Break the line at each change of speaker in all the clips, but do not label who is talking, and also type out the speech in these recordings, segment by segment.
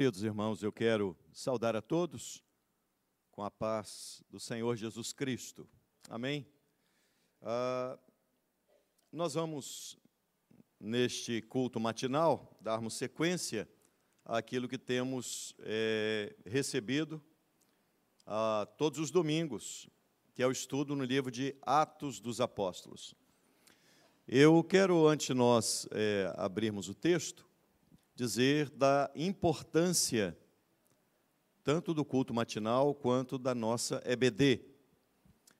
Queridos irmãos, eu quero saudar a todos com a paz do Senhor Jesus Cristo. Amém? Ah, nós vamos, neste culto matinal, darmos sequência àquilo que temos é, recebido a todos os domingos, que é o estudo no livro de Atos dos Apóstolos. Eu quero, antes de nós é, abrirmos o texto, dizer da importância tanto do culto matinal quanto da nossa EBD.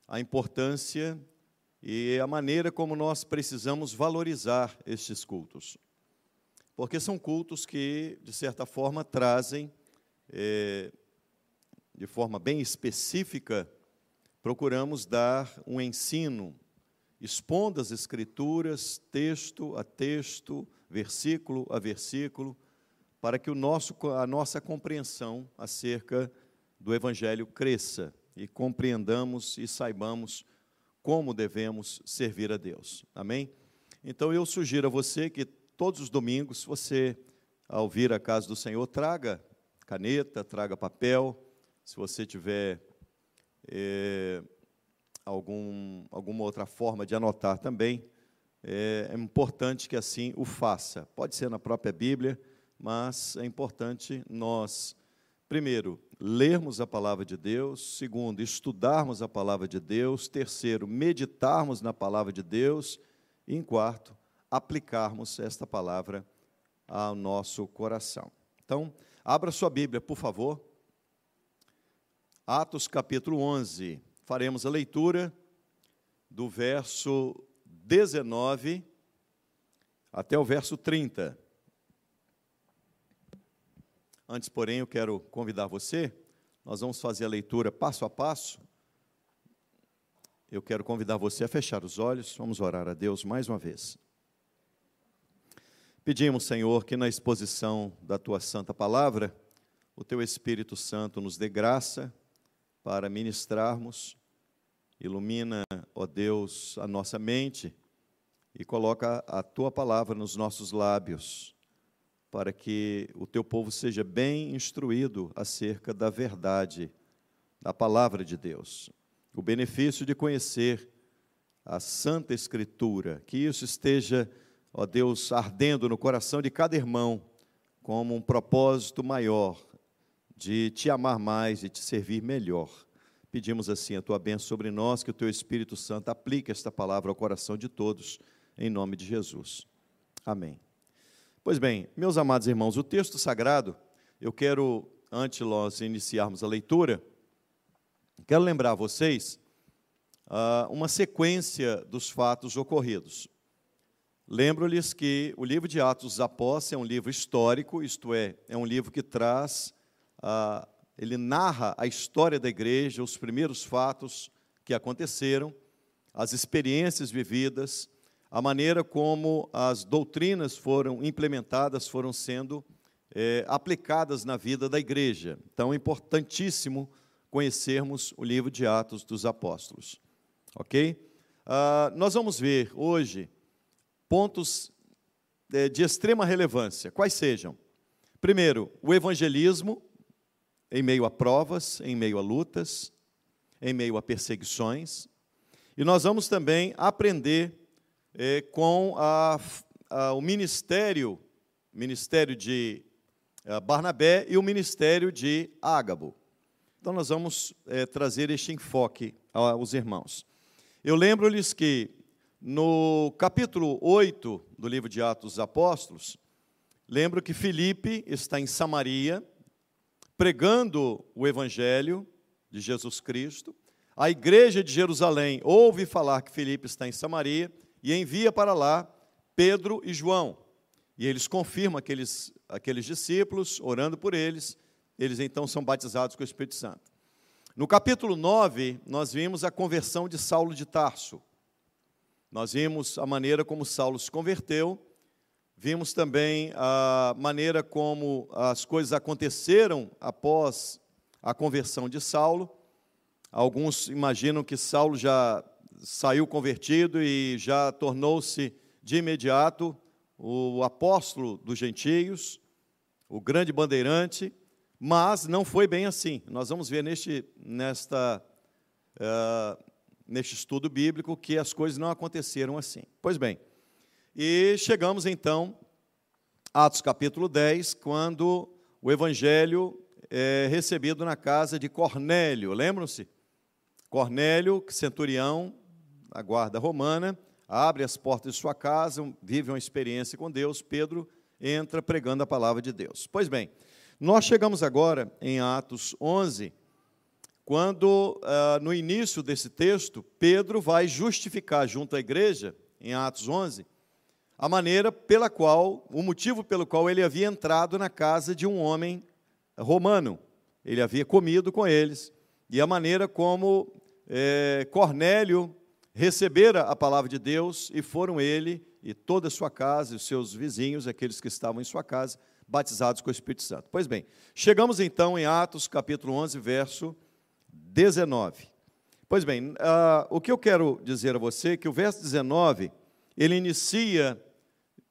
A importância e a maneira como nós precisamos valorizar estes cultos. Porque são cultos que, de certa forma, trazem, é, de forma bem específica, procuramos dar um ensino, expondo as Escrituras, texto a texto, versículo a versículo, para que o nosso, a nossa compreensão acerca do Evangelho cresça e compreendamos e saibamos como devemos servir a Deus. Amém? Então eu sugiro a você que todos os domingos, você, ao vir à casa do Senhor, traga caneta, traga papel, se você tiver é, algum, alguma outra forma de anotar também, é, é importante que assim o faça. Pode ser na própria Bíblia, mas é importante nós, primeiro, lermos a palavra de Deus, segundo, estudarmos a palavra de Deus, terceiro, meditarmos na palavra de Deus, e em quarto, aplicarmos esta palavra ao nosso coração. Então, abra sua Bíblia, por favor. Atos capítulo 11. Faremos a leitura do verso 19 até o verso 30. Antes, porém, eu quero convidar você, nós vamos fazer a leitura passo a passo. Eu quero convidar você a fechar os olhos, vamos orar a Deus mais uma vez. Pedimos, Senhor, que na exposição da tua santa palavra, o teu Espírito Santo nos dê graça para ministrarmos, ilumina, ó Deus, a nossa mente e coloca a tua palavra nos nossos lábios, para que o teu povo seja bem instruído acerca da verdade da palavra de Deus. O benefício de conhecer a Santa Escritura, que isso esteja, ó Deus, ardendo no coração de cada irmão, como um propósito maior de te amar mais e te servir melhor. Pedimos assim a tua bênção sobre nós, que o teu Espírito Santo aplique esta palavra ao coração de todos em nome de Jesus. Amém. Pois bem, meus amados irmãos, o texto sagrado, eu quero, antes nós iniciarmos a leitura, quero lembrar a vocês uh, uma sequência dos fatos ocorridos. Lembro-lhes que o livro de Atos dos Apóstolos é um livro histórico, isto é, é um livro que traz, uh, ele narra a história da igreja, os primeiros fatos que aconteceram, as experiências vividas, a maneira como as doutrinas foram implementadas, foram sendo é, aplicadas na vida da igreja. Então é importantíssimo conhecermos o livro de Atos dos Apóstolos. Ok? Ah, nós vamos ver hoje pontos é, de extrema relevância. Quais sejam? Primeiro, o evangelismo em meio a provas, em meio a lutas, em meio a perseguições. E nós vamos também aprender é, com a, a, o ministério, ministério de eh, Barnabé e o ministério de Ágabo. Então, nós vamos é, trazer este enfoque aos irmãos. Eu lembro-lhes que no capítulo 8 do livro de Atos dos Apóstolos, lembro que Filipe está em Samaria, pregando o evangelho de Jesus Cristo. A igreja de Jerusalém ouve falar que Filipe está em Samaria e envia para lá Pedro e João. E eles confirmam aqueles, aqueles discípulos, orando por eles, eles então são batizados com o Espírito Santo. No capítulo 9, nós vimos a conversão de Saulo de Tarso. Nós vimos a maneira como Saulo se converteu, vimos também a maneira como as coisas aconteceram após a conversão de Saulo. Alguns imaginam que Saulo já saiu convertido e já tornou-se de imediato o apóstolo dos gentios, o grande bandeirante, mas não foi bem assim. Nós vamos ver neste, nesta, uh, neste estudo bíblico que as coisas não aconteceram assim. Pois bem, e chegamos então, Atos capítulo 10, quando o evangelho é recebido na casa de Cornélio, lembram-se? Cornélio, centurião, a guarda romana, abre as portas de sua casa, vive uma experiência com Deus, Pedro entra pregando a palavra de Deus. Pois bem, nós chegamos agora em Atos 11, quando, uh, no início desse texto, Pedro vai justificar junto à igreja, em Atos 11, a maneira pela qual, o motivo pelo qual ele havia entrado na casa de um homem romano. Ele havia comido com eles, e a maneira como é, Cornélio recebera a palavra de Deus e foram ele e toda a sua casa, e os seus vizinhos, aqueles que estavam em sua casa, batizados com o Espírito Santo. Pois bem, chegamos então em Atos capítulo 11, verso 19. Pois bem, uh, o que eu quero dizer a você é que o verso 19, ele inicia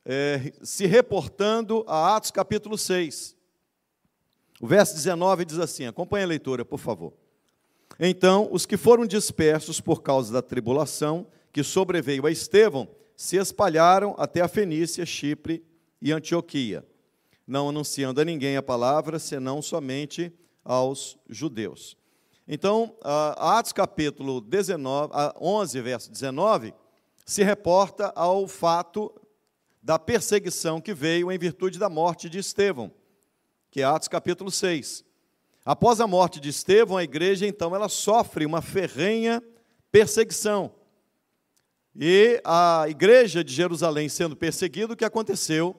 é, se reportando a Atos capítulo 6. O verso 19 diz assim: acompanhe a leitura, por favor. Então, os que foram dispersos por causa da tribulação que sobreveio a Estevão se espalharam até a Fenícia, Chipre e Antioquia, não anunciando a ninguém a palavra, senão somente aos judeus. Então, Atos capítulo 19, 11, verso 19, se reporta ao fato da perseguição que veio em virtude da morte de Estevão, que é Atos capítulo 6. Após a morte de Estevão, a igreja então ela sofre uma ferrenha perseguição. E a igreja de Jerusalém sendo perseguida, o que aconteceu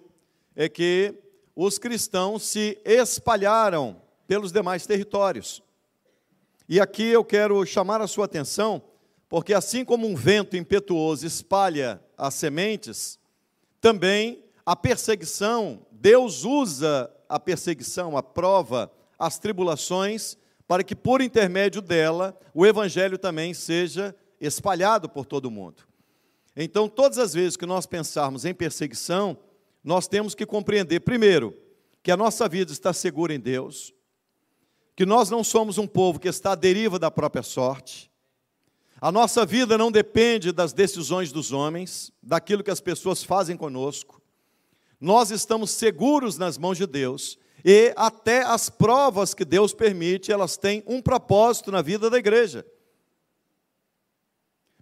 é que os cristãos se espalharam pelos demais territórios. E aqui eu quero chamar a sua atenção, porque assim como um vento impetuoso espalha as sementes, também a perseguição, Deus usa a perseguição, a prova, as tribulações, para que por intermédio dela o evangelho também seja espalhado por todo o mundo. Então, todas as vezes que nós pensarmos em perseguição, nós temos que compreender, primeiro, que a nossa vida está segura em Deus, que nós não somos um povo que está à deriva da própria sorte, a nossa vida não depende das decisões dos homens, daquilo que as pessoas fazem conosco, nós estamos seguros nas mãos de Deus, e até as provas que Deus permite, elas têm um propósito na vida da igreja.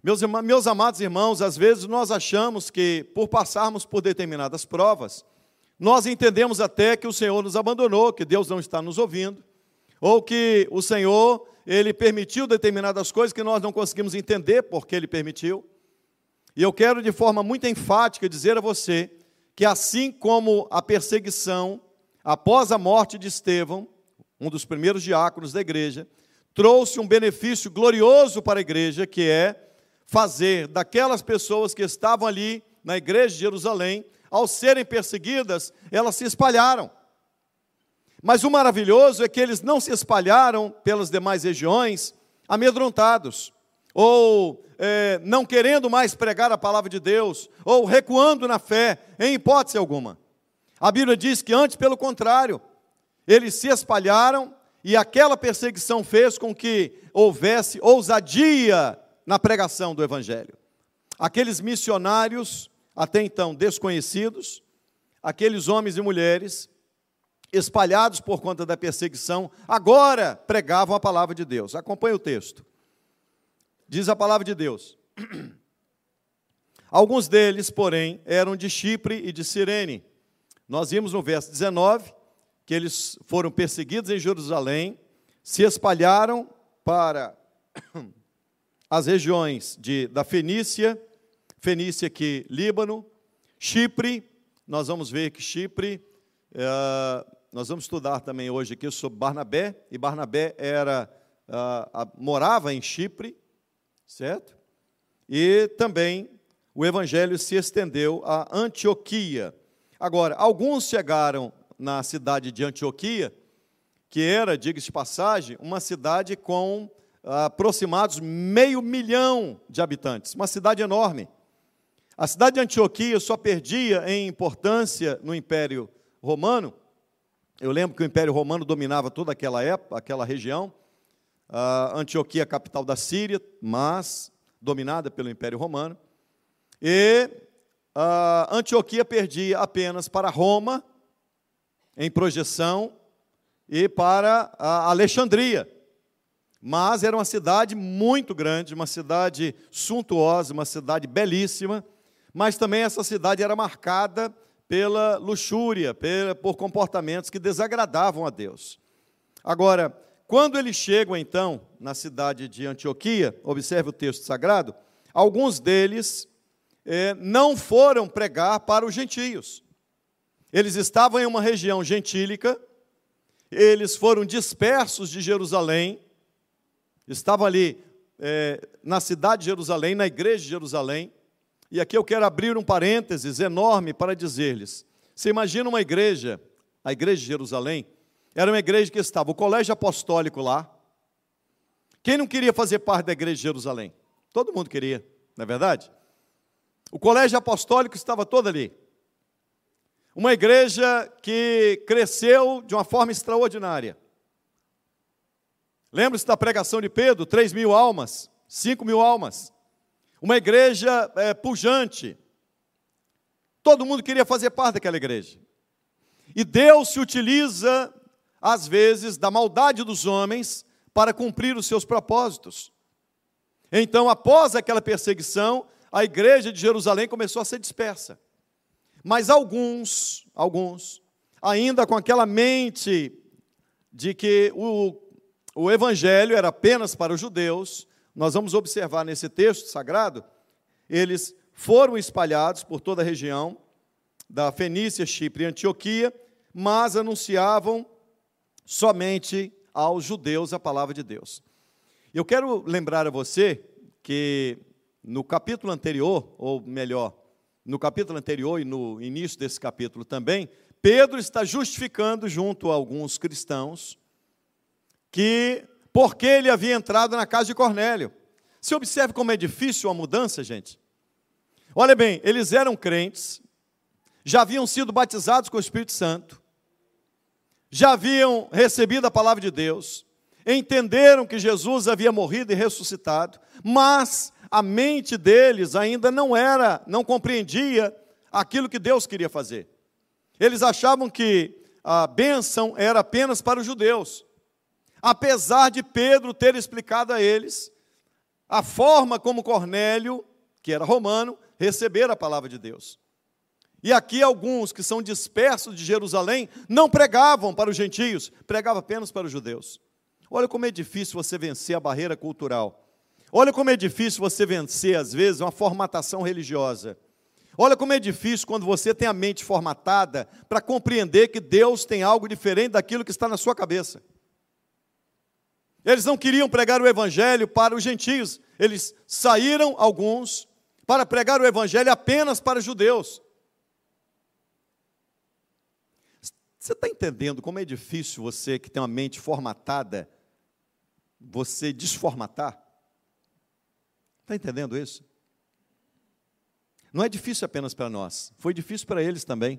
Meus, meus amados irmãos, às vezes nós achamos que, por passarmos por determinadas provas, nós entendemos até que o Senhor nos abandonou, que Deus não está nos ouvindo, ou que o Senhor, Ele permitiu determinadas coisas que nós não conseguimos entender porque Ele permitiu. E eu quero, de forma muito enfática, dizer a você que, assim como a perseguição, após a morte de Estevão, um dos primeiros diáconos da igreja, trouxe um benefício glorioso para a igreja, que é fazer daquelas pessoas que estavam ali na igreja de Jerusalém, ao serem perseguidas, elas se espalharam. Mas o maravilhoso é que eles não se espalharam pelas demais regiões amedrontados, ou é, não querendo mais pregar a palavra de Deus, ou recuando na fé, em hipótese alguma. A Bíblia diz que antes, pelo contrário, eles se espalharam e aquela perseguição fez com que houvesse ousadia na pregação do Evangelho. Aqueles missionários, até então desconhecidos, aqueles homens e mulheres, espalhados por conta da perseguição, agora pregavam a palavra de Deus. Acompanhe o texto. Diz a palavra de Deus. Alguns deles, porém, eram de Chipre e de Cirene. Nós vimos no verso 19 que eles foram perseguidos em Jerusalém, se espalharam para as regiões de, da Fenícia, Fenícia aqui, Líbano, Chipre, nós vamos ver que Chipre, é, nós vamos estudar também hoje aqui sobre Barnabé, e Barnabé era, a, morava em Chipre, certo? E também o evangelho se estendeu a Antioquia. Agora, alguns chegaram na cidade de Antioquia, que era, diga-se de passagem, uma cidade com aproximados meio milhão de habitantes, uma cidade enorme. A cidade de Antioquia só perdia em importância no Império Romano Eu lembro que o Império Romano dominava toda aquela época, aquela região. Antioquia, capital da Síria, mas dominada pelo Império Romano. E Antioquia perdia apenas para Roma, em projeção, e para Alexandria. Mas era uma cidade muito grande, uma cidade suntuosa, uma cidade belíssima, mas também essa cidade era marcada pela luxúria, por comportamentos que desagradavam a Deus. Agora, quando eles chegam então na cidade de Antioquia, observe o texto sagrado, alguns deles eh, não foram pregar para os gentios. Eles estavam em uma região gentílica, eles foram dispersos de Jerusalém, estava ali é, na cidade de Jerusalém, na igreja de Jerusalém, e aqui eu quero abrir um parênteses enorme para dizer-lhes: você imagina uma igreja, a igreja de Jerusalém, era uma igreja que estava o colégio apostólico lá. Quem não queria fazer parte da igreja de Jerusalém? Todo mundo queria, não é verdade? O colégio apostólico estava todo ali. Uma igreja que cresceu de uma forma extraordinária. Lembre-se da pregação de Pedro: 3 mil almas, 5 mil almas. Uma igreja é, pujante. Todo mundo queria fazer parte daquela igreja. E Deus se utiliza, às vezes, da maldade dos homens para cumprir os seus propósitos. Então, após aquela perseguição, a igreja de Jerusalém começou a ser dispersa. Mas alguns, alguns, ainda com aquela mente de que o o evangelho era apenas para os judeus, nós vamos observar nesse texto sagrado, eles foram espalhados por toda a região da Fenícia, Chipre e Antioquia, mas anunciavam somente aos judeus a palavra de Deus. Eu quero lembrar a você que no capítulo anterior, ou melhor, no capítulo anterior e no início desse capítulo também, Pedro está justificando junto a alguns cristãos que porque ele havia entrado na casa de Cornélio. Se observe como é difícil a mudança, gente. Olha bem, eles eram crentes, já haviam sido batizados com o Espírito Santo, já haviam recebido a palavra de Deus, entenderam que Jesus havia morrido e ressuscitado, mas a mente deles ainda não era, não compreendia aquilo que Deus queria fazer. Eles achavam que a bênção era apenas para os judeus apesar de Pedro ter explicado a eles a forma como Cornélio, que era romano, recebera a palavra de Deus. E aqui alguns que são dispersos de Jerusalém não pregavam para os gentios, pregavam apenas para os judeus. Olha como é difícil você vencer a barreira cultural. Olha como é difícil você vencer, às vezes, uma formatação religiosa. Olha como é difícil quando você tem a mente formatada para compreender que Deus tem algo diferente daquilo que está na sua cabeça. Eles não queriam pregar o evangelho para os gentios, eles saíram alguns para pregar o evangelho apenas para os judeus. Você está entendendo como é difícil você que tem uma mente formatada, você desformatar? Está entendendo isso? Não é difícil apenas para nós, foi difícil para eles também.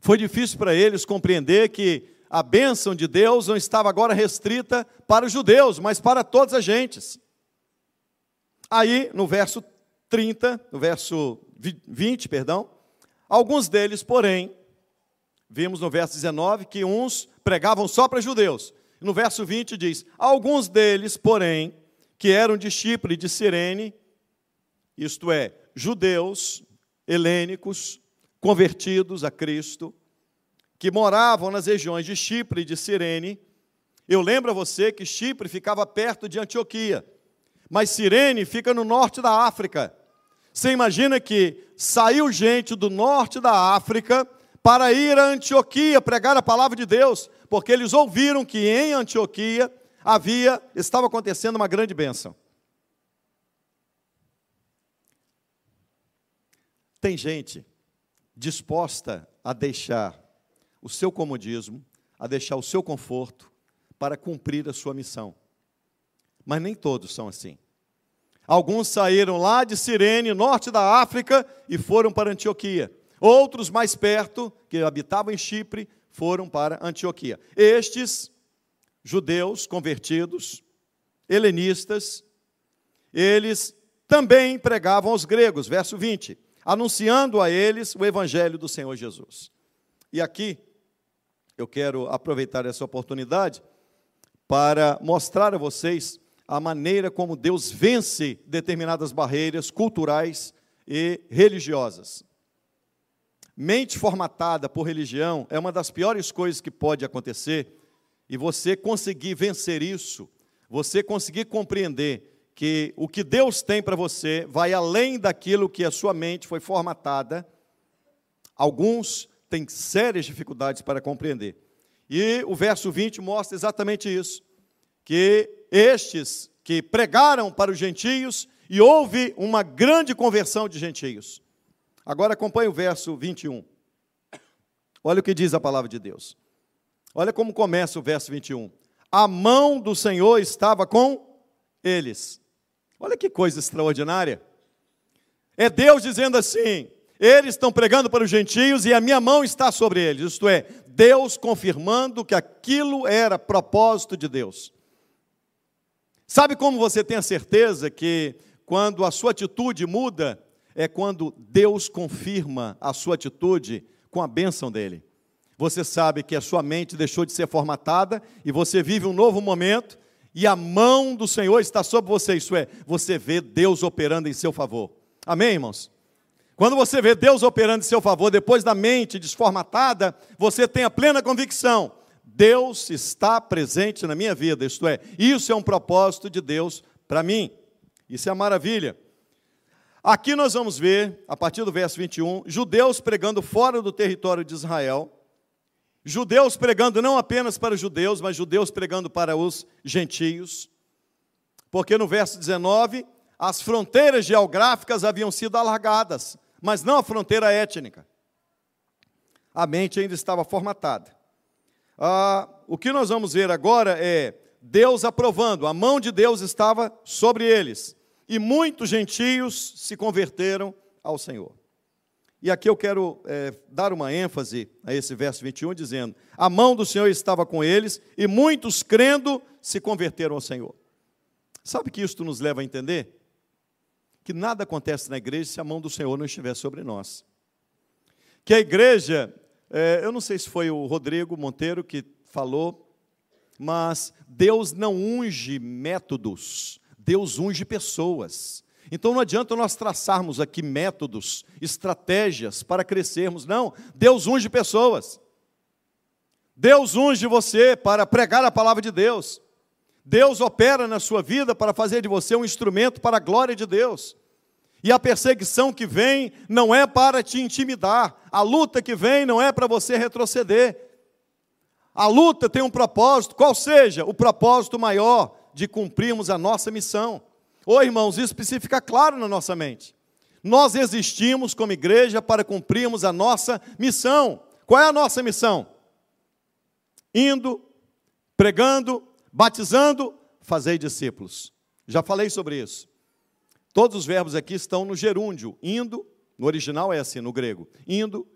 Foi difícil para eles compreender que a bênção de Deus não estava agora restrita para os judeus, mas para todas as gentes. Aí, no verso 30, no verso 20, perdão, alguns deles, porém, vimos no verso 19 que uns pregavam só para judeus. No verso 20 diz: Alguns deles, porém, que eram de Chipre e de Cirene, isto é, judeus, helênicos, convertidos a Cristo, que moravam nas regiões de Chipre e de Cirene. Eu lembro a você que Chipre ficava perto de Antioquia, mas Cirene fica no norte da África. Você imagina que saiu gente do norte da África para ir a Antioquia pregar a palavra de Deus, porque eles ouviram que em Antioquia havia, estava acontecendo uma grande bênção. Tem gente disposta a deixar o seu comodismo, a deixar o seu conforto para cumprir a sua missão. Mas nem todos são assim. Alguns saíram lá de Cirene, norte da África, e foram para Antioquia. Outros mais perto, que habitavam em Chipre, foram para Antioquia. Estes judeus convertidos, helenistas, eles também pregavam aos gregos, verso 20, anunciando a eles o evangelho do Senhor Jesus. E aqui eu quero aproveitar essa oportunidade para mostrar a vocês a maneira como Deus vence determinadas barreiras culturais e religiosas. Mente formatada por religião é uma das piores coisas que pode acontecer, e você conseguir vencer isso, você conseguir compreender que o que Deus tem para você vai além daquilo que a sua mente foi formatada. Alguns têm sérias dificuldades para compreender. E o verso 20 mostra exatamente isso: que estes que pregaram para os gentios e houve uma grande conversão de gentios. Agora acompanhe o verso 21. Olha o que diz a palavra de Deus. Olha como começa o verso 21. A mão do Senhor estava com eles. Olha que coisa extraordinária. É Deus dizendo assim: eles estão pregando para os gentios e a minha mão está sobre eles. Isto é, Deus confirmando que aquilo era propósito de Deus. Sabe como você tem a certeza que quando a sua atitude muda, é quando Deus confirma a sua atitude com a bênção dele. Você sabe que a sua mente deixou de ser formatada e você vive um novo momento e a mão do Senhor está sobre você, isso é, você vê Deus operando em seu favor. Amém, irmãos? Quando você vê Deus operando em seu favor, depois da mente desformatada, você tem a plena convicção: Deus está presente na minha vida, isto é, isso é um propósito de Deus para mim. Isso é a maravilha. Aqui nós vamos ver, a partir do verso 21, judeus pregando fora do território de Israel, judeus pregando não apenas para os judeus, mas judeus pregando para os gentios, porque no verso 19, as fronteiras geográficas haviam sido alargadas, mas não a fronteira étnica. A mente ainda estava formatada. Ah, o que nós vamos ver agora é Deus aprovando, a mão de Deus estava sobre eles e muitos gentios se converteram ao Senhor. E aqui eu quero é, dar uma ênfase a esse verso 21, dizendo: A mão do Senhor estava com eles, e muitos crendo se converteram ao Senhor. Sabe que isso nos leva a entender? Que nada acontece na igreja se a mão do Senhor não estiver sobre nós. Que a igreja, é, eu não sei se foi o Rodrigo Monteiro que falou, mas Deus não unge métodos, Deus unge pessoas. Então não adianta nós traçarmos aqui métodos, estratégias para crescermos, não. Deus unge pessoas. Deus unge você para pregar a palavra de Deus. Deus opera na sua vida para fazer de você um instrumento para a glória de Deus. E a perseguição que vem não é para te intimidar, a luta que vem não é para você retroceder. A luta tem um propósito, qual seja o propósito maior de cumprirmos a nossa missão. Ô irmãos, isso precisa ficar claro na nossa mente. Nós existimos como igreja para cumprirmos a nossa missão. Qual é a nossa missão? Indo, pregando, batizando, fazer discípulos. Já falei sobre isso. Todos os verbos aqui estão no gerúndio. Indo, no original é assim, no grego. Indo,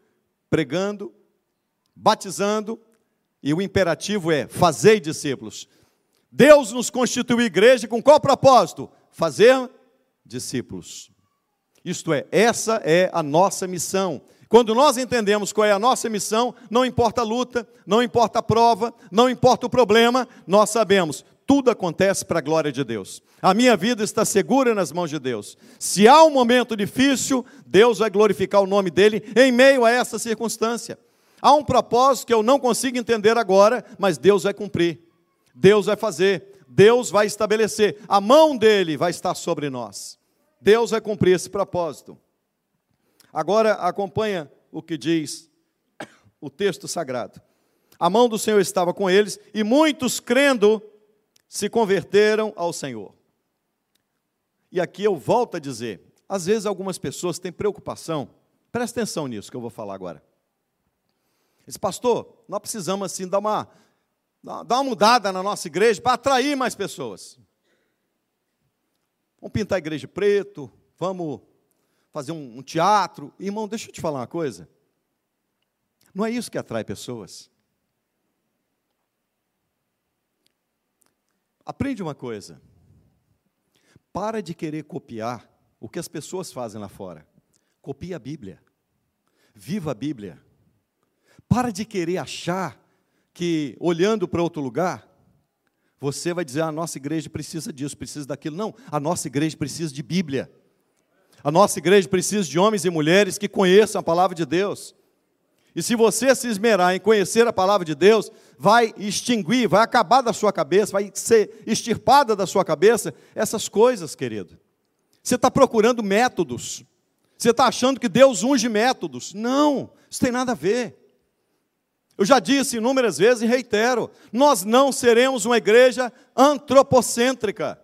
pregando, batizando, e o imperativo é fazer discípulos. Deus nos constituiu igreja com qual propósito? Fazer discípulos. Isto é, essa é a nossa missão. Quando nós entendemos qual é a nossa missão, não importa a luta, não importa a prova, não importa o problema, nós sabemos, tudo acontece para a glória de Deus. A minha vida está segura nas mãos de Deus. Se há um momento difícil, Deus vai glorificar o nome dele em meio a essa circunstância. Há um propósito que eu não consigo entender agora, mas Deus vai cumprir. Deus vai fazer, Deus vai estabelecer, a mão dele vai estar sobre nós. Deus vai cumprir esse propósito. Agora acompanha o que diz o texto sagrado. A mão do Senhor estava com eles e muitos crendo se converteram ao Senhor. E aqui eu volto a dizer, às vezes algumas pessoas têm preocupação, presta atenção nisso que eu vou falar agora. Diz, pastor, nós precisamos assim dar uma Dá uma mudada na nossa igreja para atrair mais pessoas. Vamos pintar a igreja preto, vamos fazer um, um teatro. Irmão, deixa eu te falar uma coisa. Não é isso que atrai pessoas. Aprende uma coisa. Para de querer copiar o que as pessoas fazem lá fora. Copia a Bíblia. Viva a Bíblia. Para de querer achar que, olhando para outro lugar, você vai dizer: ah, a nossa igreja precisa disso, precisa daquilo. Não, a nossa igreja precisa de Bíblia. A nossa igreja precisa de homens e mulheres que conheçam a palavra de Deus. E se você se esmerar em conhecer a palavra de Deus, vai extinguir, vai acabar da sua cabeça, vai ser extirpada da sua cabeça essas coisas, querido. Você está procurando métodos. Você está achando que Deus unge métodos. Não, isso tem nada a ver. Eu já disse inúmeras vezes e reitero: nós não seremos uma igreja antropocêntrica.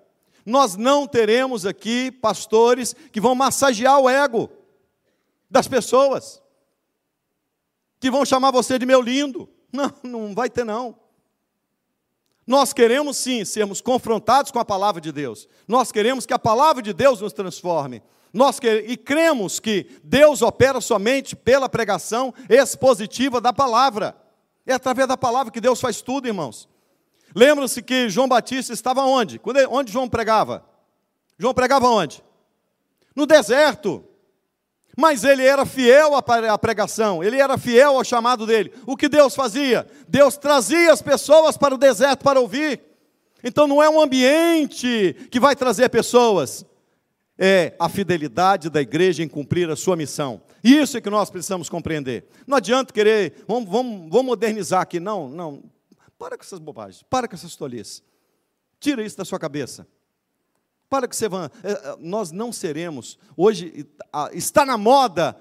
Nós não teremos aqui pastores que vão massagear o ego das pessoas, que vão chamar você de meu lindo. Não, não vai ter não. Nós queremos sim sermos confrontados com a palavra de Deus. Nós queremos que a palavra de Deus nos transforme. Nós e cremos que Deus opera somente pela pregação expositiva da palavra. É através da palavra que Deus faz tudo, irmãos. Lembram-se que João Batista estava onde? Onde João pregava? João pregava onde? No deserto. Mas ele era fiel à pregação, ele era fiel ao chamado dele. O que Deus fazia? Deus trazia as pessoas para o deserto para ouvir. Então não é um ambiente que vai trazer pessoas, é a fidelidade da igreja em cumprir a sua missão. Isso é que nós precisamos compreender. Não adianta querer, vamos, vamos, vamos modernizar aqui. Não, não. Para com essas bobagens, para com essas tolices. Tira isso da sua cabeça. Para que você vá. É, é, nós não seremos. Hoje está na moda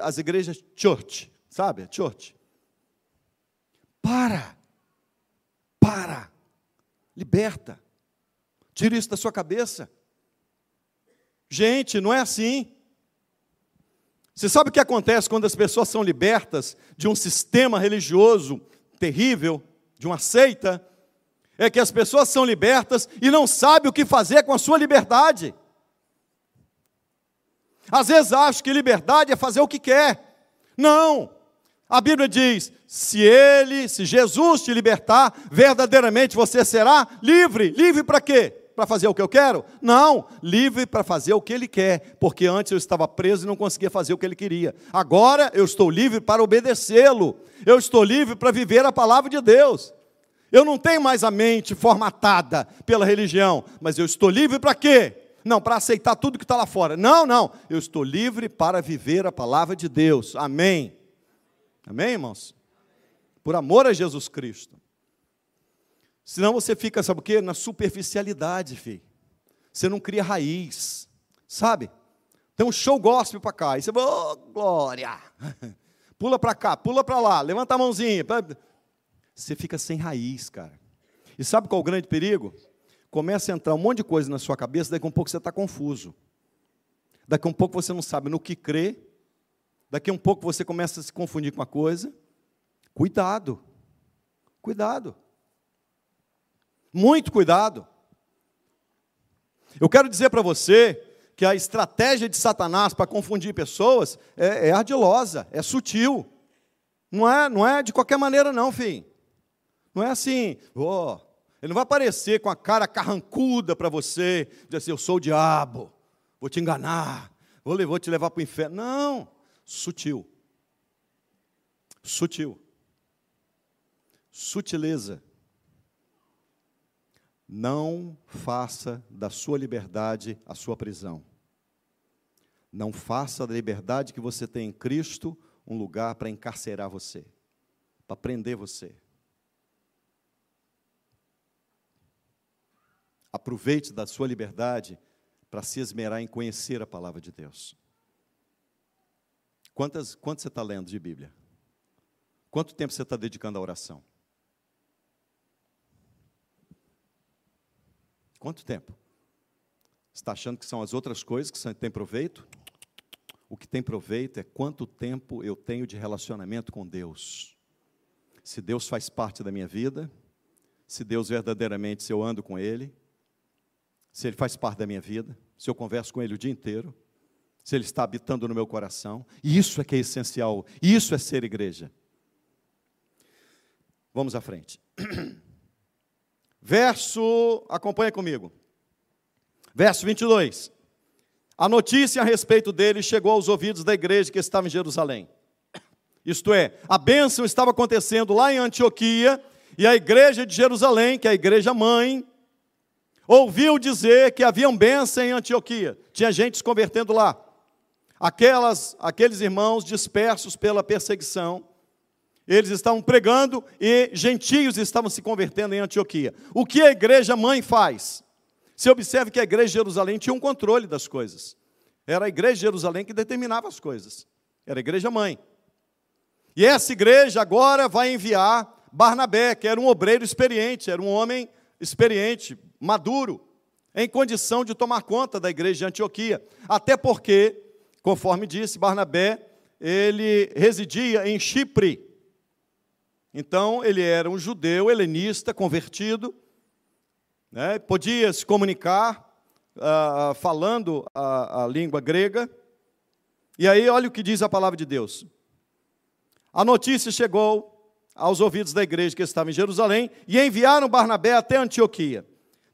as igrejas church, sabe? Church. Para. Para. Liberta. Tira isso da sua cabeça. Gente, não é assim. Você sabe o que acontece quando as pessoas são libertas de um sistema religioso terrível? De uma seita, é que as pessoas são libertas e não sabem o que fazer com a sua liberdade. Às vezes acham que liberdade é fazer o que quer. Não. A Bíblia diz: se ele, se Jesus te libertar, verdadeiramente você será livre. Livre para quê? Para fazer o que eu quero? Não, livre para fazer o que ele quer, porque antes eu estava preso e não conseguia fazer o que ele queria. Agora eu estou livre para obedecê-lo eu estou livre para viver a palavra de Deus. Eu não tenho mais a mente formatada pela religião, mas eu estou livre para quê? Não, para aceitar tudo que está lá fora. Não, não. Eu estou livre para viver a palavra de Deus. Amém. Amém, irmãos? Por amor a Jesus Cristo. Senão você fica, sabe o quê? Na superficialidade, filho. Você não cria raiz. Sabe? Tem um show gospel para cá. E você vai, oh, glória. Pula para cá, pula para lá, levanta a mãozinha. Você fica sem raiz, cara. E sabe qual é o grande perigo? Começa a entrar um monte de coisa na sua cabeça, daqui a um pouco você está confuso. Daqui a um pouco você não sabe no que crer. Daqui a um pouco você começa a se confundir com uma coisa. Cuidado. Cuidado. Muito cuidado. Eu quero dizer para você que a estratégia de Satanás para confundir pessoas é, é, ardilosa, é sutil. Não é, não é de qualquer maneira, não, filho. Não é assim, oh, ele não vai aparecer com a cara carrancuda para você, dizer assim, eu sou o diabo, vou te enganar, vou, vou te levar para o inferno. Não, sutil. Sutil. Sutileza. Não faça da sua liberdade a sua prisão. Não faça da liberdade que você tem em Cristo um lugar para encarcerar você, para prender você. Aproveite da sua liberdade para se esmerar em conhecer a palavra de Deus. Quantas, quanto você está lendo de Bíblia? Quanto tempo você está dedicando à oração? Quanto tempo? Está achando que são as outras coisas que têm proveito? O que tem proveito é quanto tempo eu tenho de relacionamento com Deus. Se Deus faz parte da minha vida, se Deus verdadeiramente, se eu ando com Ele, se Ele faz parte da minha vida, se eu converso com Ele o dia inteiro, se Ele está habitando no meu coração, isso é que é essencial, isso é ser igreja. Vamos à frente. verso, acompanha comigo. Verso 22. A notícia a respeito dele chegou aos ouvidos da igreja que estava em Jerusalém. Isto é, a bênção estava acontecendo lá em Antioquia, e a igreja de Jerusalém, que é a igreja mãe, ouviu dizer que havia bênção em Antioquia. Tinha gente se convertendo lá. Aquelas, aqueles irmãos dispersos pela perseguição, eles estavam pregando e gentios estavam se convertendo em Antioquia. O que a igreja mãe faz? Você observe que a igreja de Jerusalém tinha um controle das coisas. Era a igreja de Jerusalém que determinava as coisas. Era a igreja mãe. E essa igreja agora vai enviar Barnabé, que era um obreiro experiente, era um homem experiente, maduro, em condição de tomar conta da igreja de Antioquia. Até porque, conforme disse, Barnabé, ele residia em Chipre. Então, ele era um judeu helenista convertido, né, podia se comunicar uh, falando a, a língua grega. E aí, olha o que diz a palavra de Deus. A notícia chegou aos ouvidos da igreja que estava em Jerusalém e enviaram Barnabé até Antioquia.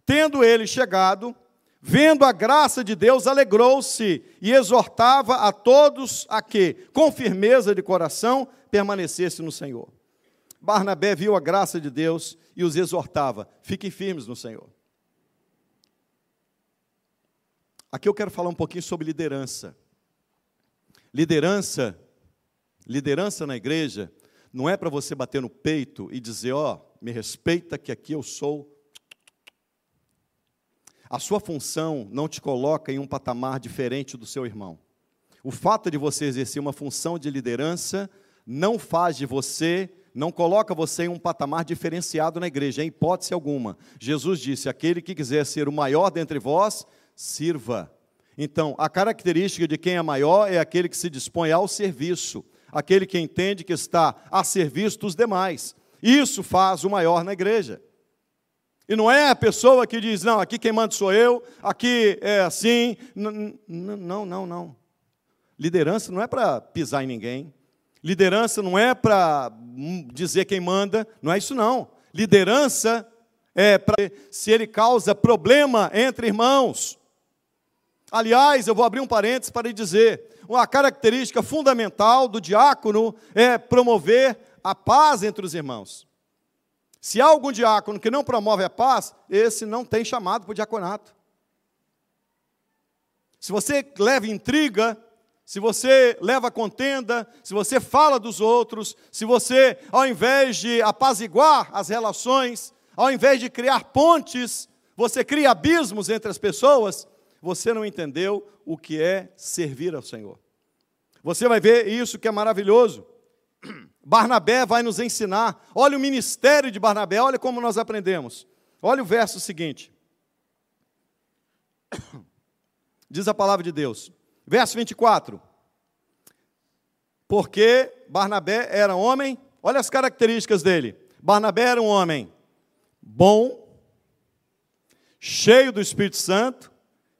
Tendo ele chegado, vendo a graça de Deus, alegrou-se e exortava a todos a que, com firmeza de coração, permanecesse no Senhor. Barnabé viu a graça de Deus e os exortava: fiquem firmes no Senhor. Aqui eu quero falar um pouquinho sobre liderança. Liderança, liderança na igreja, não é para você bater no peito e dizer, ó, oh, me respeita que aqui eu sou. A sua função não te coloca em um patamar diferente do seu irmão. O fato de você exercer uma função de liderança não faz de você não coloca você em um patamar diferenciado na igreja, em hipótese alguma. Jesus disse: aquele que quiser ser o maior dentre vós, sirva. Então, a característica de quem é maior é aquele que se dispõe ao serviço, aquele que entende que está a serviço dos demais. Isso faz o maior na igreja. E não é a pessoa que diz, não, aqui quem manda sou eu, aqui é assim. Não, não, não. Liderança não é para pisar em ninguém. Liderança não é para dizer quem manda, não é isso não. Liderança é para se ele causa problema entre irmãos. Aliás, eu vou abrir um parênteses para dizer, uma característica fundamental do diácono é promover a paz entre os irmãos. Se há algum diácono que não promove a paz, esse não tem chamado para o diaconato. Se você leva intriga, se você leva contenda, se você fala dos outros, se você, ao invés de apaziguar as relações, ao invés de criar pontes, você cria abismos entre as pessoas, você não entendeu o que é servir ao Senhor. Você vai ver isso que é maravilhoso. Barnabé vai nos ensinar. Olha o ministério de Barnabé, olha como nós aprendemos. Olha o verso seguinte. Diz a palavra de Deus. Verso 24. Porque Barnabé era homem, olha as características dele. Barnabé era um homem bom, cheio do Espírito Santo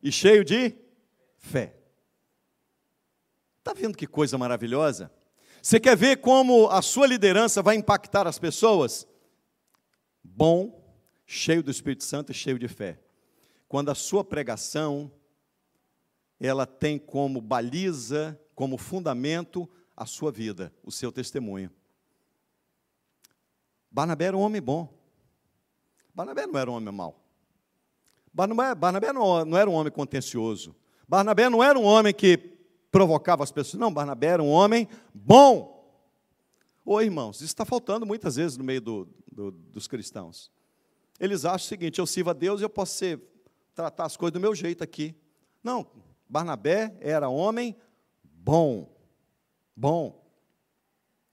e cheio de fé. Está vendo que coisa maravilhosa? Você quer ver como a sua liderança vai impactar as pessoas? Bom, cheio do Espírito Santo e cheio de fé. Quando a sua pregação ela tem como baliza, como fundamento a sua vida, o seu testemunho. Barnabé era um homem bom. Barnabé não era um homem mau. Barnabé, Barnabé não, não era um homem contencioso. Barnabé não era um homem que provocava as pessoas. Não, Barnabé era um homem bom. Ô irmãos, isso está faltando muitas vezes no meio do, do, dos cristãos. Eles acham o seguinte: eu sirvo a Deus e eu posso ser, tratar as coisas do meu jeito aqui. Não, Barnabé era homem bom. Bom.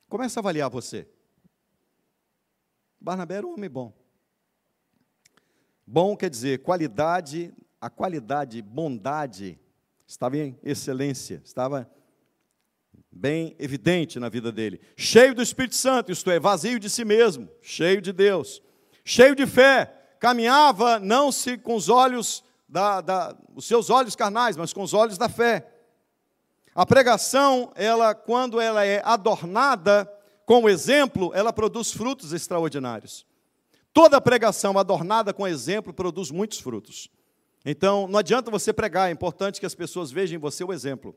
Começa a avaliar você. Barnabé era um homem bom. Bom quer dizer qualidade, a qualidade, bondade, estava em excelência, estava bem evidente na vida dele. Cheio do Espírito Santo, isto é, vazio de si mesmo, cheio de Deus. Cheio de fé, caminhava não se com os olhos da, da, os seus olhos carnais, mas com os olhos da fé. A pregação, ela, quando ela é adornada com o exemplo, ela produz frutos extraordinários. Toda pregação adornada com exemplo produz muitos frutos. Então, não adianta você pregar, é importante que as pessoas vejam em você o exemplo.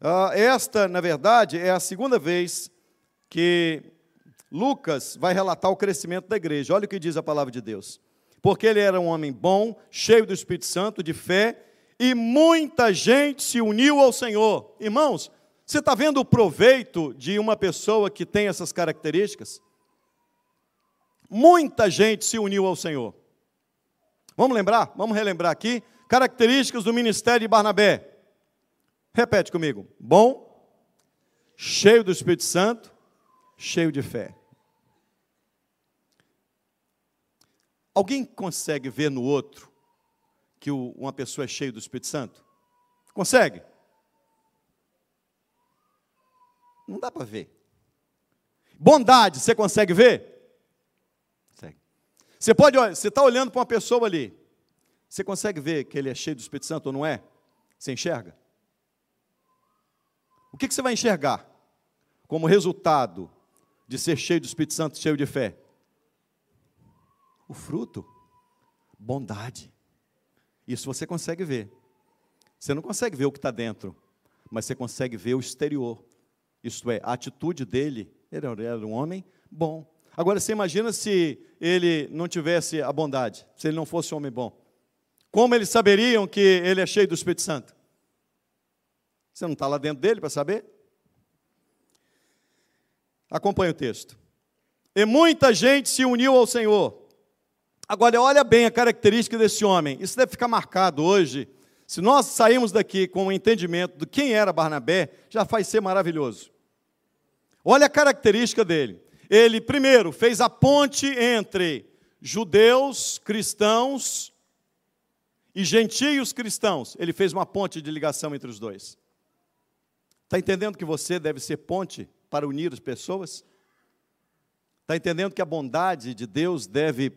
Uh, esta, na verdade, é a segunda vez que Lucas vai relatar o crescimento da igreja. Olha o que diz a palavra de Deus. Porque ele era um homem bom, cheio do Espírito Santo, de fé, e muita gente se uniu ao Senhor. Irmãos, você está vendo o proveito de uma pessoa que tem essas características? Muita gente se uniu ao Senhor. Vamos lembrar? Vamos relembrar aqui. Características do ministério de Barnabé. Repete comigo. Bom, cheio do Espírito Santo, cheio de fé. Alguém consegue ver no outro que uma pessoa é cheia do Espírito Santo? Consegue? Não dá para ver. Bondade, você consegue ver? Consegue. Você pode, olha, você está olhando para uma pessoa ali. Você consegue ver que ele é cheio do Espírito Santo ou não é? Você enxerga? O que, que você vai enxergar como resultado de ser cheio do Espírito Santo, cheio de fé? O fruto, bondade. Isso você consegue ver. Você não consegue ver o que está dentro, mas você consegue ver o exterior. Isto é, a atitude dele, ele era um homem bom. Agora, você imagina se ele não tivesse a bondade, se ele não fosse um homem bom. Como eles saberiam que ele é cheio do Espírito Santo? Você não está lá dentro dele para saber? Acompanhe o texto. E muita gente se uniu ao Senhor. Agora, olha bem a característica desse homem. Isso deve ficar marcado hoje. Se nós sairmos daqui com o entendimento de quem era Barnabé, já vai ser maravilhoso. Olha a característica dele. Ele, primeiro, fez a ponte entre judeus, cristãos e gentios cristãos. Ele fez uma ponte de ligação entre os dois. Está entendendo que você deve ser ponte para unir as pessoas? Está entendendo que a bondade de Deus deve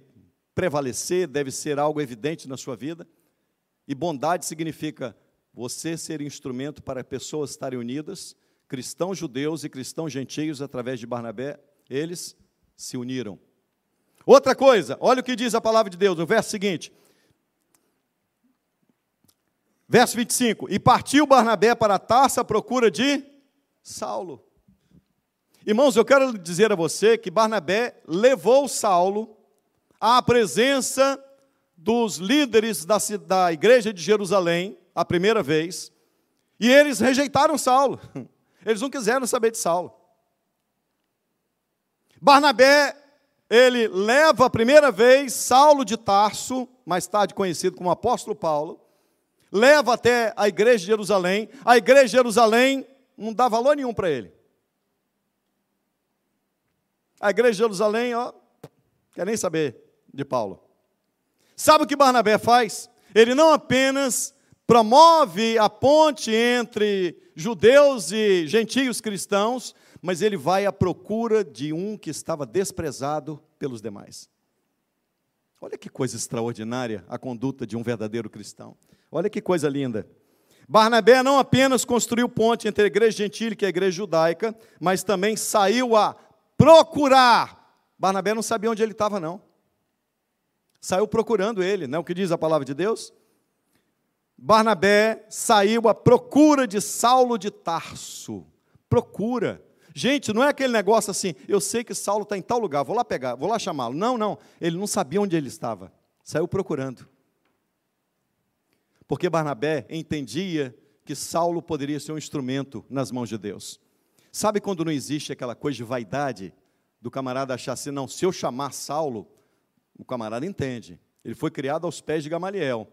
prevalecer, deve ser algo evidente na sua vida? E bondade significa você ser instrumento para pessoas estarem unidas, cristãos judeus e cristãos gentios, através de Barnabé, eles se uniram. Outra coisa, olha o que diz a palavra de Deus, no verso seguinte: Verso 25: E partiu Barnabé para Tarsa à procura de Saulo. Irmãos, eu quero dizer a você que Barnabé levou Saulo à presença dos líderes da, da igreja de Jerusalém, a primeira vez, e eles rejeitaram Saulo. Eles não quiseram saber de Saulo. Barnabé, ele leva a primeira vez Saulo de Tarso, mais tarde conhecido como apóstolo Paulo, leva até a igreja de Jerusalém. A igreja de Jerusalém não dá valor nenhum para ele. A igreja de Jerusalém, ó, quer nem saber de Paulo. Sabe o que Barnabé faz? Ele não apenas promove a ponte entre judeus e gentios cristãos, mas ele vai à procura de um que estava desprezado pelos demais. Olha que coisa extraordinária a conduta de um verdadeiro cristão. Olha que coisa linda. Barnabé não apenas construiu ponte entre a igreja gentil e a igreja judaica, mas também saiu a procurar. Barnabé não sabia onde ele estava, não. Saiu procurando ele, não é o que diz a palavra de Deus? Barnabé saiu à procura de Saulo de Tarso. Procura. Gente, não é aquele negócio assim, eu sei que Saulo está em tal lugar, vou lá pegar, vou lá chamá-lo. Não, não. Ele não sabia onde ele estava. Saiu procurando porque Barnabé entendia que Saulo poderia ser um instrumento nas mãos de Deus. Sabe quando não existe aquela coisa de vaidade do camarada achar assim, não, se eu chamar Saulo, o camarada entende. Ele foi criado aos pés de Gamaliel.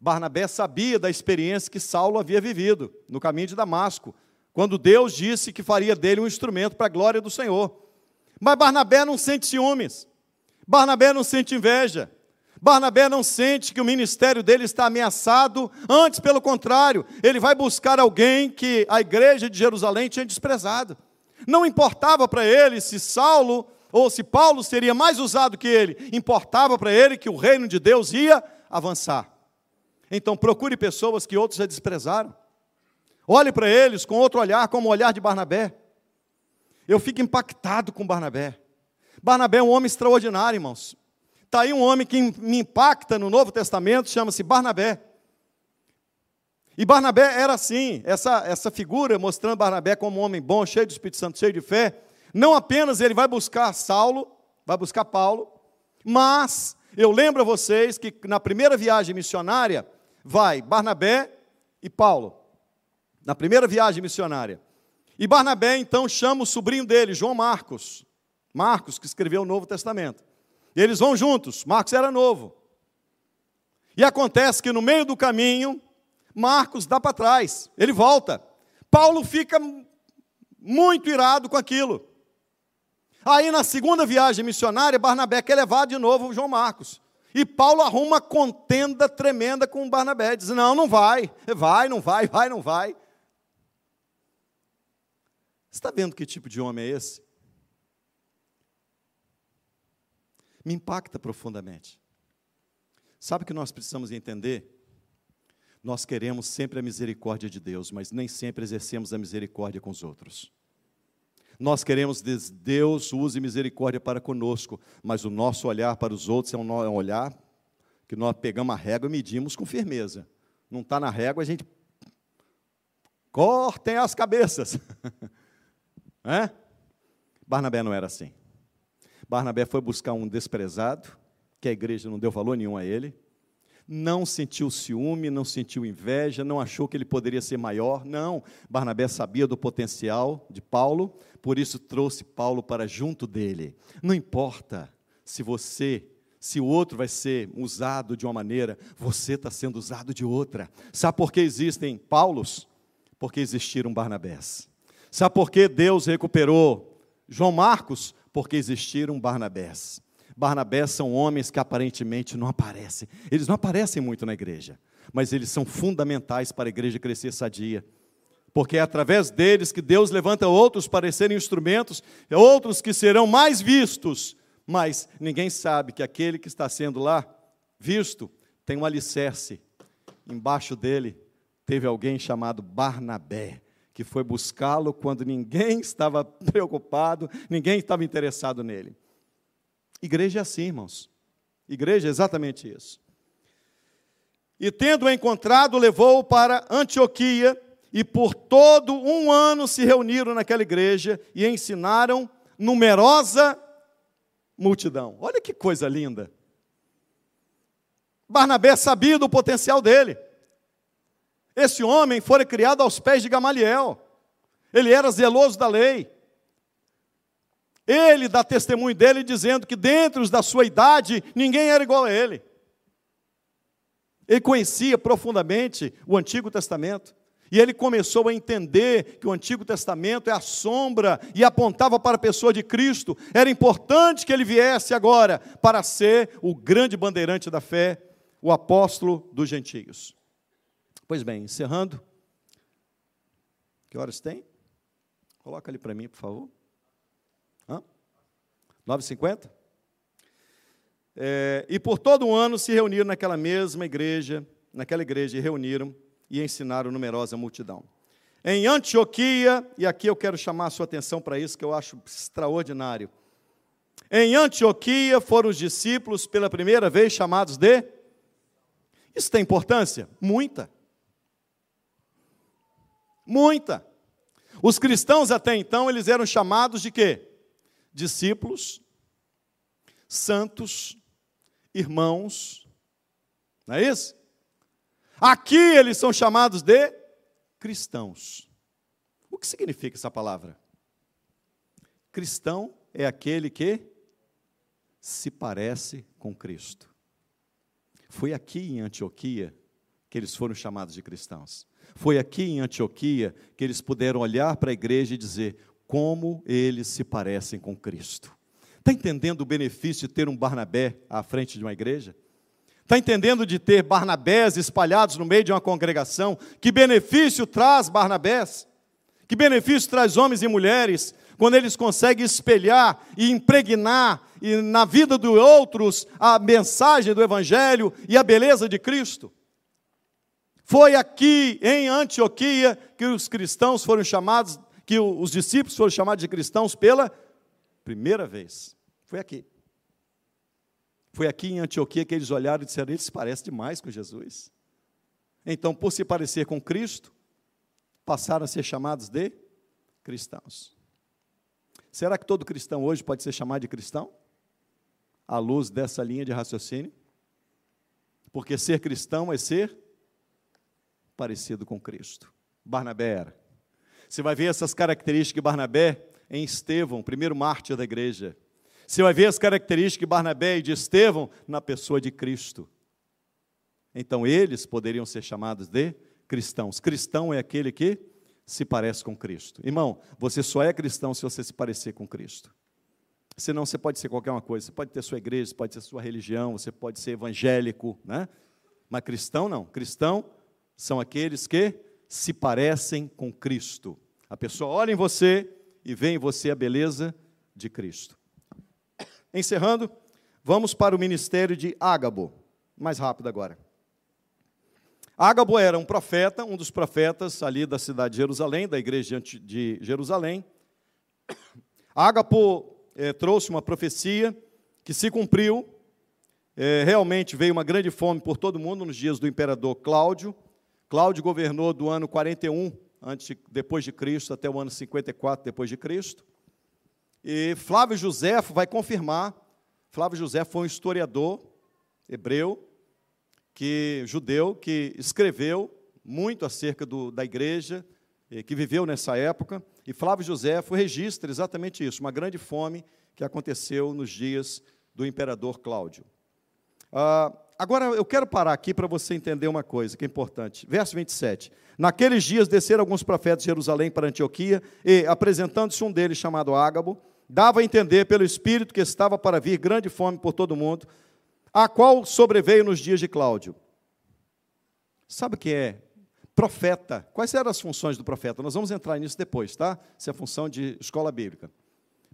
Barnabé sabia da experiência que Saulo havia vivido no caminho de Damasco, quando Deus disse que faria dele um instrumento para a glória do Senhor. Mas Barnabé não sente ciúmes, Barnabé não sente inveja, Barnabé não sente que o ministério dele está ameaçado, antes, pelo contrário, ele vai buscar alguém que a igreja de Jerusalém tinha desprezado. Não importava para ele se Saulo ou se Paulo seria mais usado que ele, importava para ele que o reino de Deus ia avançar. Então procure pessoas que outros já desprezaram. Olhe para eles com outro olhar, como o olhar de Barnabé. Eu fico impactado com Barnabé. Barnabé é um homem extraordinário, irmãos. Está aí um homem que me impacta no Novo Testamento, chama-se Barnabé. E Barnabé era assim, essa, essa figura mostrando Barnabé como um homem bom, cheio do Espírito Santo, cheio de fé. Não apenas ele vai buscar Saulo, vai buscar Paulo, mas eu lembro a vocês que na primeira viagem missionária vai Barnabé e Paulo. Na primeira viagem missionária. E Barnabé então chama o sobrinho dele, João Marcos. Marcos, que escreveu o Novo Testamento. E eles vão juntos. Marcos era novo. E acontece que no meio do caminho, Marcos dá para trás. Ele volta. Paulo fica muito irado com aquilo. Aí na segunda viagem missionária, Barnabé quer levar de novo João Marcos. E Paulo arruma uma contenda tremenda com Barnabé. Diz: Não, não vai, vai, não vai, vai, não vai. Você está vendo que tipo de homem é esse? Me impacta profundamente. Sabe o que nós precisamos entender? Nós queremos sempre a misericórdia de Deus, mas nem sempre exercemos a misericórdia com os outros. Nós queremos que Deus use misericórdia para conosco, mas o nosso olhar para os outros é um é olhar que nós pegamos a régua e medimos com firmeza. Não está na régua, a gente cortem as cabeças. é? Barnabé não era assim. Barnabé foi buscar um desprezado, que a igreja não deu valor nenhum a ele, não sentiu ciúme, não sentiu inveja, não achou que ele poderia ser maior. Não, Barnabé sabia do potencial de Paulo, por isso trouxe Paulo para junto dele. Não importa se você, se o outro vai ser usado de uma maneira, você está sendo usado de outra. Sabe por que existem Paulos? Porque existiram Barnabés. Sabe por que Deus recuperou João Marcos? Porque existiram Barnabés. Barnabé são homens que aparentemente não aparecem. Eles não aparecem muito na igreja, mas eles são fundamentais para a igreja crescer sadia. Porque é através deles que Deus levanta outros para serem instrumentos, outros que serão mais vistos. Mas ninguém sabe que aquele que está sendo lá visto tem um alicerce. Embaixo dele teve alguém chamado Barnabé, que foi buscá-lo quando ninguém estava preocupado, ninguém estava interessado nele. Igreja é assim, irmãos. Igreja é exatamente isso. E tendo encontrado, levou-o para Antioquia, e por todo um ano se reuniram naquela igreja e ensinaram numerosa multidão. Olha que coisa linda. Barnabé sabia do potencial dele. Esse homem foi criado aos pés de Gamaliel. Ele era zeloso da lei. Ele dá testemunho dele dizendo que dentro da sua idade ninguém era igual a ele. Ele conhecia profundamente o Antigo Testamento. E ele começou a entender que o Antigo Testamento é a sombra e apontava para a pessoa de Cristo. Era importante que ele viesse agora para ser o grande bandeirante da fé, o apóstolo dos gentios. Pois bem, encerrando. Que horas tem? Coloca ali para mim, por favor. 9,50? É, e por todo um ano se reuniram naquela mesma igreja, naquela igreja, e reuniram e ensinaram numerosa multidão. Em Antioquia, e aqui eu quero chamar a sua atenção para isso, que eu acho extraordinário. Em Antioquia foram os discípulos pela primeira vez chamados de. Isso tem importância? Muita. Muita. Os cristãos até então, eles eram chamados de quê? Discípulos, santos, irmãos, não é isso? Aqui eles são chamados de cristãos. O que significa essa palavra? Cristão é aquele que se parece com Cristo. Foi aqui em Antioquia que eles foram chamados de cristãos. Foi aqui em Antioquia que eles puderam olhar para a igreja e dizer: como eles se parecem com Cristo. Está entendendo o benefício de ter um Barnabé à frente de uma igreja? Está entendendo de ter Barnabés espalhados no meio de uma congregação? Que benefício traz Barnabés? Que benefício traz homens e mulheres quando eles conseguem espelhar e impregnar na vida dos outros a mensagem do Evangelho e a beleza de Cristo? Foi aqui em Antioquia que os cristãos foram chamados que os discípulos foram chamados de cristãos pela primeira vez. Foi aqui. Foi aqui em Antioquia que eles olharam e disseram: ele se parece demais com Jesus. Então, por se parecer com Cristo, passaram a ser chamados de cristãos. Será que todo cristão hoje pode ser chamado de cristão? À luz dessa linha de raciocínio? Porque ser cristão é ser parecido com Cristo. Barnabé era. Você vai ver essas características de Barnabé em Estevão, primeiro mártir da igreja. Você vai ver as características de Barnabé e de Estevão na pessoa de Cristo. Então eles poderiam ser chamados de cristãos. Cristão é aquele que se parece com Cristo. Irmão, você só é cristão se você se parecer com Cristo. Senão você pode ser qualquer uma coisa. Você pode ter sua igreja, você pode ter sua religião, você pode ser evangélico, né? Mas cristão não. Cristão são aqueles que se parecem com Cristo. A pessoa olha em você e vê em você a beleza de Cristo. Encerrando, vamos para o ministério de Ágabo. Mais rápido agora. Ágabo era um profeta, um dos profetas ali da cidade de Jerusalém, da igreja de Jerusalém. Ágabo é, trouxe uma profecia que se cumpriu. É, realmente veio uma grande fome por todo mundo nos dias do imperador Cláudio. Cláudio governou do ano 41 antes, depois de Cristo até o ano 54 depois de Cristo. E Flávio José vai confirmar. Flávio José foi um historiador hebreu, que judeu, que escreveu muito acerca do, da igreja, que viveu nessa época. E Flávio José registra exatamente isso, uma grande fome que aconteceu nos dias do imperador Cláudio. Ah, agora eu quero parar aqui para você entender uma coisa que é importante. Verso 27. Naqueles dias desceram alguns profetas de Jerusalém para Antioquia, e, apresentando-se um deles, chamado Ágabo, dava a entender pelo Espírito que estava para vir grande fome por todo o mundo, a qual sobreveio nos dias de Cláudio. Sabe o que é? Profeta. Quais eram as funções do profeta? Nós vamos entrar nisso depois, tá? Essa é a função de escola bíblica.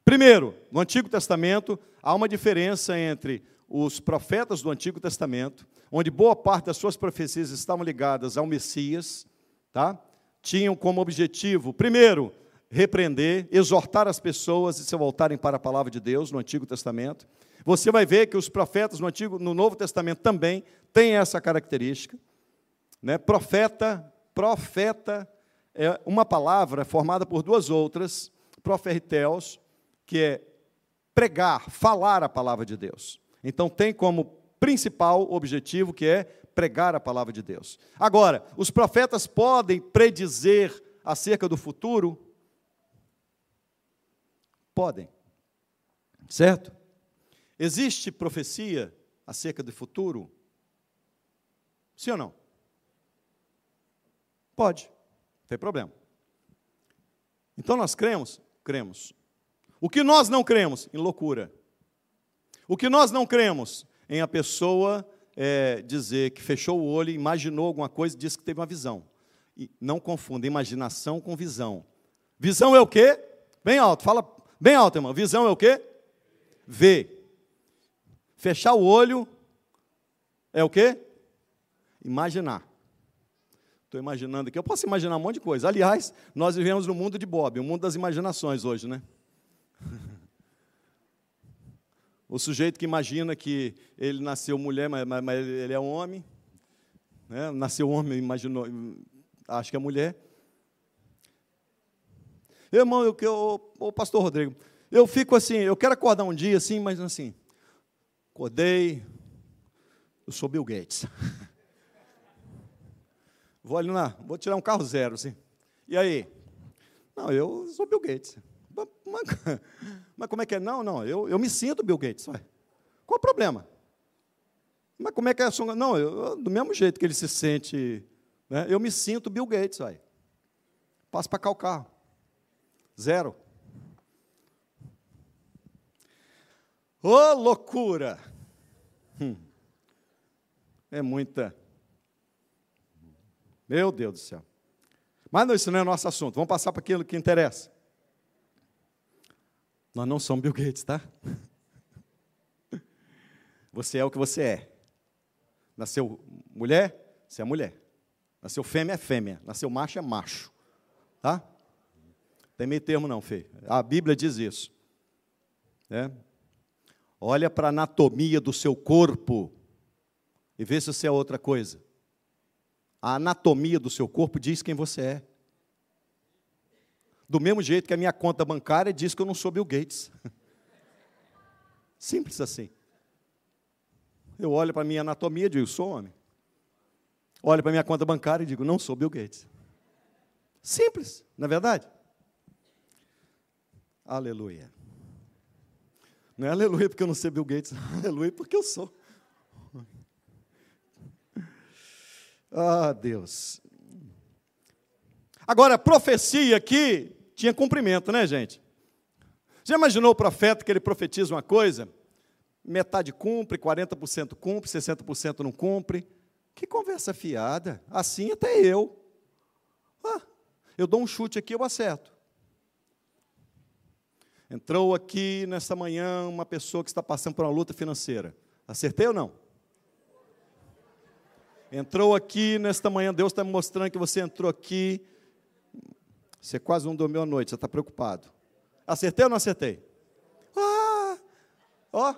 Primeiro, no Antigo Testamento, há uma diferença entre os profetas do Antigo Testamento, onde boa parte das suas profecias estavam ligadas ao Messias, tá? tinham como objetivo, primeiro, repreender, exortar as pessoas e se voltarem para a palavra de Deus no Antigo Testamento. Você vai ver que os profetas no Antigo, no Novo Testamento também têm essa característica. Né? Profeta, profeta é uma palavra formada por duas outras, proferteos, que é pregar, falar a palavra de Deus. Então tem como principal objetivo que é pregar a palavra de Deus. Agora, os profetas podem predizer acerca do futuro? Podem. Certo? Existe profecia acerca do futuro? Sim ou não? Pode, não tem problema. Então nós cremos? Cremos. O que nós não cremos? Em loucura. O que nós não cremos? Em a pessoa é, dizer que fechou o olho, imaginou alguma coisa e disse que teve uma visão. E não confunda imaginação com visão. Visão é o quê? Bem alto, fala Bem alto, irmão. Visão é o quê? Ver. Fechar o olho é o quê? Imaginar. Estou imaginando aqui. Eu posso imaginar um monte de coisa. Aliás, nós vivemos no mundo de Bob, o mundo das imaginações hoje, né? O sujeito que imagina que ele nasceu mulher, mas, mas ele é um homem. Né? Nasceu homem, imaginou, acho que é mulher. Irmão, eu, eu, o pastor Rodrigo, eu fico assim, eu quero acordar um dia assim, mas assim, acordei, eu sou Bill Gates. Vou ali na, vou tirar um carro zero, assim. E aí? Não, eu sou Bill Gates. Mas, mas como é que é? Não, não, eu, eu me sinto Bill Gates. Vai. Qual o problema? Mas como é que é. Não, eu, do mesmo jeito que ele se sente, né, eu me sinto Bill Gates. Vai. Passo para cá o carro. Zero. Ô oh, loucura! Hum. É muita. Meu Deus do céu. Mas não, isso não é nosso assunto. Vamos passar para aquilo que interessa. Nós não somos Bill Gates, tá? Você é o que você é. Nasceu mulher, você é mulher. Nasceu fêmea, é fêmea. Nasceu macho, é macho. Tá? Tem meio termo não, Fê. A Bíblia diz isso. É. Olha para a anatomia do seu corpo e vê se você é outra coisa. A anatomia do seu corpo diz quem você é. Do mesmo jeito que a minha conta bancária diz que eu não sou Bill Gates. Simples assim. Eu olho para a minha anatomia e digo, sou homem. Olho para a minha conta bancária e digo, não sou Bill Gates. Simples, não é verdade? Aleluia. Não é aleluia porque eu não sei Bill Gates, aleluia porque eu sou. Ah, Deus. Agora, profecia aqui tinha cumprimento, né, gente? Já imaginou o profeta que ele profetiza uma coisa? Metade cumpre, 40% cumpre, 60% não cumpre. Que conversa fiada. Assim até eu. Ah, eu dou um chute aqui, eu acerto. Entrou aqui nesta manhã uma pessoa que está passando por uma luta financeira. Acertei ou não? Entrou aqui nesta manhã, Deus está me mostrando que você entrou aqui. Você quase não dormiu à noite, você está preocupado. Acertei ou não acertei? Ah, ó,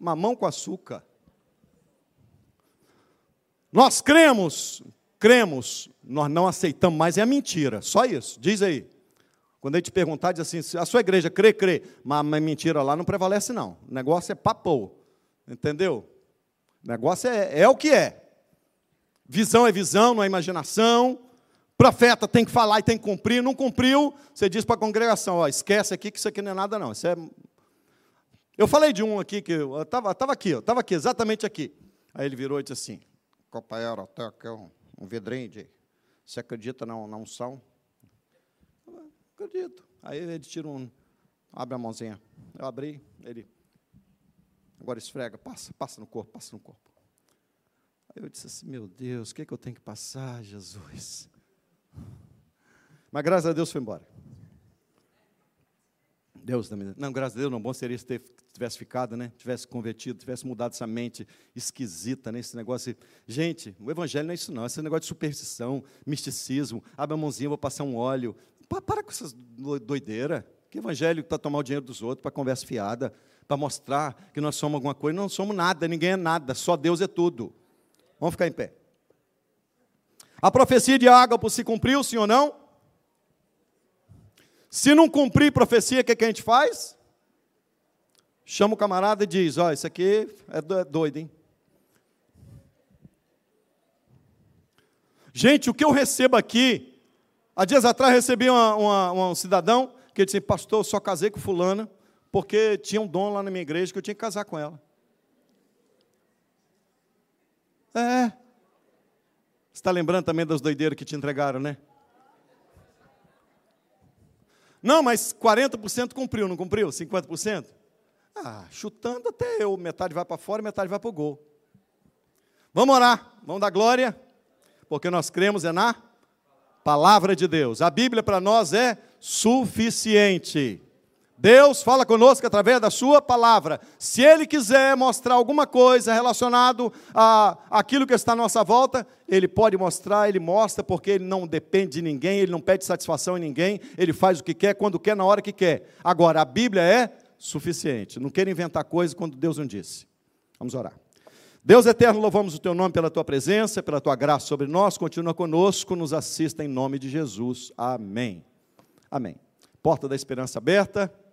mamão com açúcar. Nós cremos, cremos, nós não aceitamos mais, é mentira, só isso, diz aí. Quando ele te perguntar, diz assim: a sua igreja crê, crê, mas, mas mentira lá não prevalece, não. O negócio é papo, entendeu? O negócio é, é o que é. Visão é visão, não é imaginação. Profeta tem que falar e tem que cumprir. Não cumpriu, você diz para a congregação: ó, esquece aqui que isso aqui não é nada, não. Isso é... Eu falei de um aqui que eu estava tava aqui, estava aqui, exatamente aqui. Aí ele virou e disse assim: companheiro, até aqui um, um vidrinho de. Você acredita na, na unção? Acredito. Aí ele tira um. Abre a mãozinha. Eu abri, ele. Agora esfrega, passa, passa no corpo, passa no corpo. Aí eu disse assim: Meu Deus, o que, é que eu tenho que passar, Jesus? Mas graças a Deus foi embora. Deus também. Não, graças a Deus, não. Bom seria se tivesse ficado, né? Tivesse convertido, tivesse mudado essa mente esquisita, né? Esse negócio. Gente, o evangelho não é isso, não. Esse negócio de superstição, misticismo. Abre a mãozinha, vou passar um óleo. Para com essas doideira. Que evangelho para tomar o dinheiro dos outros, para conversa fiada, para mostrar que nós somos alguma coisa. Não somos nada, ninguém é nada, só Deus é tudo. Vamos ficar em pé. A profecia de Ágapo se cumpriu, sim ou não? Se não cumprir profecia, o que, que a gente faz? Chama o camarada e diz: Ó, oh, isso aqui é, é doido, hein? Gente, o que eu recebo aqui Há dias atrás recebi uma, uma, um cidadão que disse: Pastor, eu só casei com Fulana porque tinha um dom lá na minha igreja que eu tinha que casar com ela. É. Você está lembrando também das doideiras que te entregaram, né? Não, mas 40% cumpriu, não cumpriu? 50%? Ah, chutando até eu. Metade vai para fora, metade vai para o gol. Vamos orar, vamos dar glória, porque nós cremos é na Palavra de Deus. A Bíblia para nós é suficiente. Deus fala conosco através da sua palavra. Se Ele quiser mostrar alguma coisa relacionado a aquilo que está à nossa volta, Ele pode mostrar, Ele mostra, porque Ele não depende de ninguém, Ele não pede satisfação em ninguém, Ele faz o que quer, quando quer, na hora que quer. Agora, a Bíblia é suficiente. Não queira inventar coisa quando Deus não disse. Vamos orar. Deus eterno, louvamos o teu nome pela tua presença, pela tua graça sobre nós. Continua conosco, nos assista em nome de Jesus. Amém. Amém. Porta da esperança aberta.